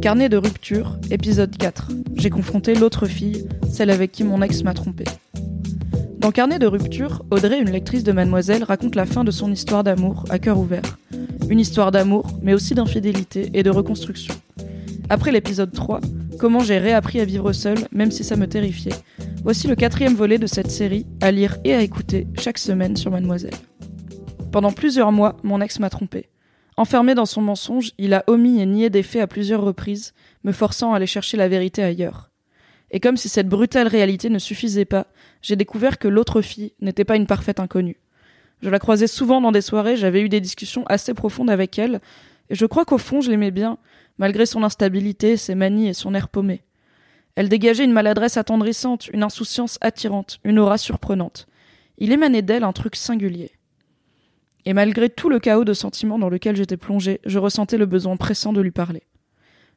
Carnet de rupture, épisode 4. J'ai confronté l'autre fille, celle avec qui mon ex m'a trompé. Dans Carnet de rupture, Audrey, une lectrice de Mademoiselle, raconte la fin de son histoire d'amour à cœur ouvert. Une histoire d'amour, mais aussi d'infidélité et de reconstruction. Après l'épisode 3, Comment j'ai réappris à vivre seule, même si ça me terrifiait. Voici le quatrième volet de cette série, à lire et à écouter chaque semaine sur Mademoiselle. Pendant plusieurs mois, mon ex m'a trompé. Enfermé dans son mensonge, il a omis et nié des faits à plusieurs reprises, me forçant à aller chercher la vérité ailleurs. Et comme si cette brutale réalité ne suffisait pas, j'ai découvert que l'autre fille n'était pas une parfaite inconnue. Je la croisais souvent dans des soirées, j'avais eu des discussions assez profondes avec elle, et je crois qu'au fond je l'aimais bien, malgré son instabilité, ses manies et son air paumé. Elle dégageait une maladresse attendrissante, une insouciance attirante, une aura surprenante. Il émanait d'elle un truc singulier. Et malgré tout le chaos de sentiments dans lequel j'étais plongé, je ressentais le besoin pressant de lui parler.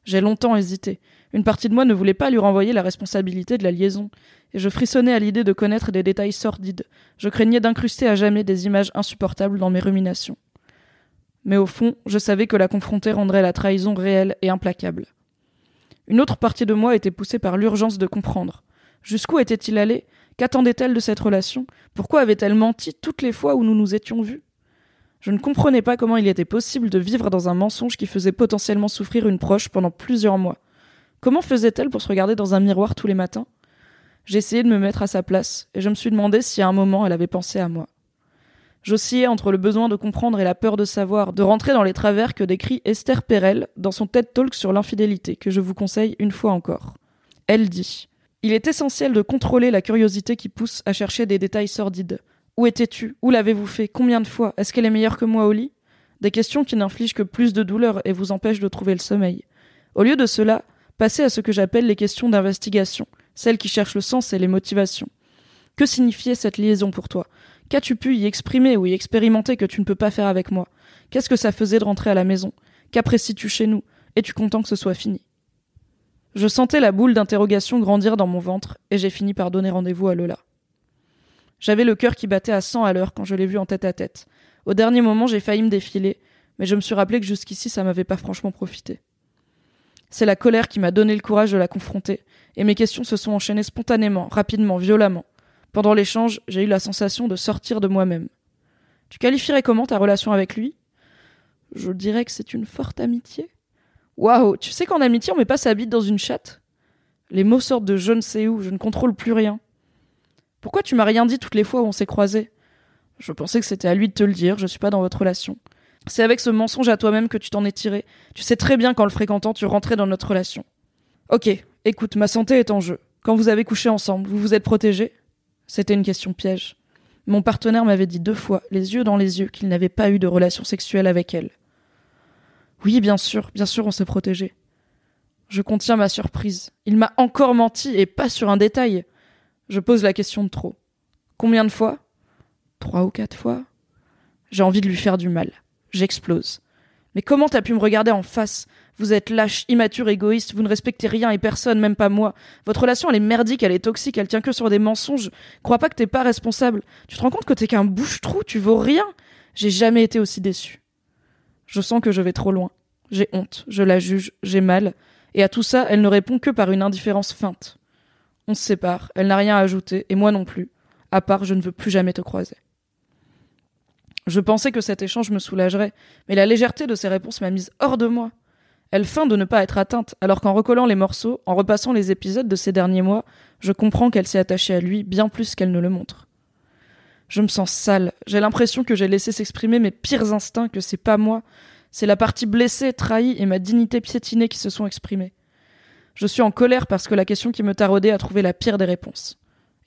J'ai longtemps hésité. Une partie de moi ne voulait pas lui renvoyer la responsabilité de la liaison, et je frissonnais à l'idée de connaître des détails sordides. Je craignais d'incruster à jamais des images insupportables dans mes ruminations mais au fond, je savais que la confronter rendrait la trahison réelle et implacable. Une autre partie de moi était poussée par l'urgence de comprendre. Jusqu'où était-il allé? Qu'attendait-elle de cette relation? Pourquoi avait-elle menti toutes les fois où nous nous étions vus? Je ne comprenais pas comment il était possible de vivre dans un mensonge qui faisait potentiellement souffrir une proche pendant plusieurs mois. Comment faisait-elle pour se regarder dans un miroir tous les matins? J'ai essayé de me mettre à sa place, et je me suis demandé si à un moment elle avait pensé à moi. J'oscillais entre le besoin de comprendre et la peur de savoir, de rentrer dans les travers que décrit Esther Perel dans son TED Talk sur l'infidélité, que je vous conseille une fois encore. Elle dit Il est essentiel de contrôler la curiosité qui pousse à chercher des détails sordides. Où étais-tu? Où l'avez-vous fait? Combien de fois? Est-ce qu'elle est meilleure que moi au lit? Des questions qui n'infligent que plus de douleur et vous empêchent de trouver le sommeil. Au lieu de cela, passez à ce que j'appelle les questions d'investigation, celles qui cherchent le sens et les motivations. Que signifiait cette liaison pour toi? Qu'as-tu pu y exprimer ou y expérimenter que tu ne peux pas faire avec moi? Qu'est-ce que ça faisait de rentrer à la maison? Qu'apprécies-tu chez nous? Es-tu content que ce soit fini? Je sentais la boule d'interrogation grandir dans mon ventre et j'ai fini par donner rendez-vous à Lola. J'avais le cœur qui battait à 100 à l'heure quand je l'ai vue en tête à tête. Au dernier moment, j'ai failli me défiler, mais je me suis rappelé que jusqu'ici, ça m'avait pas franchement profité. C'est la colère qui m'a donné le courage de la confronter, et mes questions se sont enchaînées spontanément, rapidement, violemment. Pendant l'échange, j'ai eu la sensation de sortir de moi-même. Tu qualifierais comment ta relation avec lui? Je dirais que c'est une forte amitié. Waouh, tu sais qu'en amitié, on met pas sa bite dans une chatte? Les mots sortent de je ne sais où, je ne contrôle plus rien. Pourquoi tu m'as rien dit toutes les fois où on s'est croisés? Je pensais que c'était à lui de te le dire, je suis pas dans votre relation. C'est avec ce mensonge à toi-même que tu t'en es tiré. Tu sais très bien qu'en le fréquentant, tu rentrais dans notre relation. Ok, écoute, ma santé est en jeu. Quand vous avez couché ensemble, vous vous êtes protégés? C'était une question piège. Mon partenaire m'avait dit deux fois, les yeux dans les yeux, qu'il n'avait pas eu de relation sexuelle avec elle. Oui, bien sûr, bien sûr, on s'est protégé. Je contiens ma surprise. Il m'a encore menti, et pas sur un détail. Je pose la question de trop. Combien de fois? Trois ou quatre fois J'ai envie de lui faire du mal. J'explose. Mais comment t'as pu me regarder en face? Vous êtes lâche, immature, égoïste, vous ne respectez rien et personne, même pas moi. Votre relation, elle est merdique, elle est toxique, elle tient que sur des mensonges. Crois pas que t'es pas responsable. Tu te rends compte que t'es qu'un bouche-trou, tu vaux rien. J'ai jamais été aussi déçu. Je sens que je vais trop loin. J'ai honte, je la juge, j'ai mal. Et à tout ça, elle ne répond que par une indifférence feinte. On se sépare, elle n'a rien à ajouter, et moi non plus. À part, je ne veux plus jamais te croiser. Je pensais que cet échange me soulagerait, mais la légèreté de ses réponses m'a mise hors de moi. Elle feint de ne pas être atteinte, alors qu'en recollant les morceaux, en repassant les épisodes de ces derniers mois, je comprends qu'elle s'est attachée à lui bien plus qu'elle ne le montre. Je me sens sale, j'ai l'impression que j'ai laissé s'exprimer mes pires instincts, que c'est pas moi, c'est la partie blessée, trahie et ma dignité piétinée qui se sont exprimées. Je suis en colère parce que la question qui me taraudait a trouvé la pire des réponses.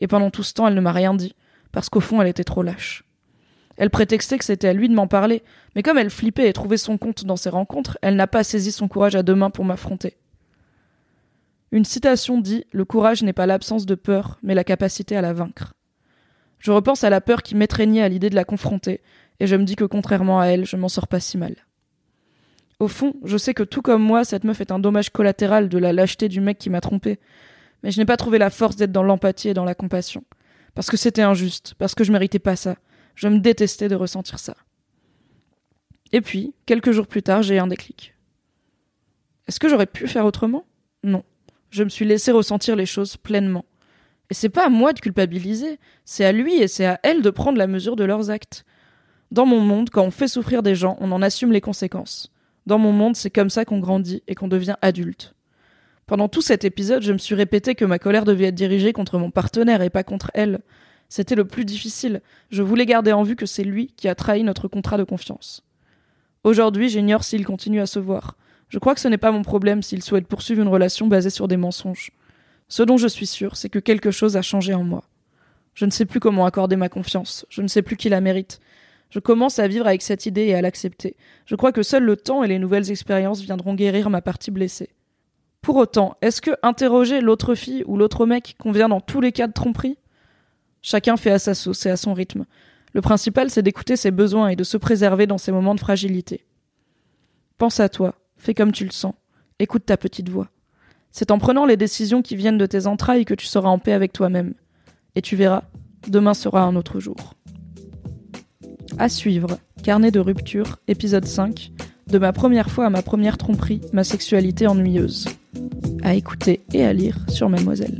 Et pendant tout ce temps, elle ne m'a rien dit, parce qu'au fond, elle était trop lâche. Elle prétextait que c'était à lui de m'en parler, mais comme elle flippait et trouvait son compte dans ses rencontres, elle n'a pas saisi son courage à deux mains pour m'affronter. Une citation dit Le courage n'est pas l'absence de peur, mais la capacité à la vaincre. Je repense à la peur qui m'étreignait à l'idée de la confronter, et je me dis que contrairement à elle, je m'en sors pas si mal. Au fond, je sais que tout comme moi, cette meuf est un dommage collatéral de la lâcheté du mec qui m'a trompé, mais je n'ai pas trouvé la force d'être dans l'empathie et dans la compassion. Parce que c'était injuste, parce que je méritais pas ça. Je me détestais de ressentir ça. Et puis, quelques jours plus tard, j'ai un déclic. Est-ce que j'aurais pu faire autrement? Non. Je me suis laissé ressentir les choses pleinement. Et c'est pas à moi de culpabiliser, c'est à lui et c'est à elle de prendre la mesure de leurs actes. Dans mon monde, quand on fait souffrir des gens, on en assume les conséquences. Dans mon monde, c'est comme ça qu'on grandit et qu'on devient adulte. Pendant tout cet épisode, je me suis répété que ma colère devait être dirigée contre mon partenaire et pas contre elle. C'était le plus difficile. Je voulais garder en vue que c'est lui qui a trahi notre contrat de confiance. Aujourd'hui, j'ignore s'il continue à se voir. Je crois que ce n'est pas mon problème s'il souhaite poursuivre une relation basée sur des mensonges. Ce dont je suis sûr, c'est que quelque chose a changé en moi. Je ne sais plus comment accorder ma confiance, je ne sais plus qui la mérite. Je commence à vivre avec cette idée et à l'accepter. Je crois que seul le temps et les nouvelles expériences viendront guérir ma partie blessée. Pour autant, est-ce que interroger l'autre fille ou l'autre mec convient dans tous les cas de tromperie? Chacun fait à sa sauce et à son rythme. Le principal, c'est d'écouter ses besoins et de se préserver dans ces moments de fragilité. Pense à toi, fais comme tu le sens, écoute ta petite voix. C'est en prenant les décisions qui viennent de tes entrailles que tu seras en paix avec toi-même. Et tu verras, demain sera un autre jour. À suivre, Carnet de rupture, épisode 5, de ma première fois à ma première tromperie, ma sexualité ennuyeuse. À écouter et à lire sur Mademoiselle.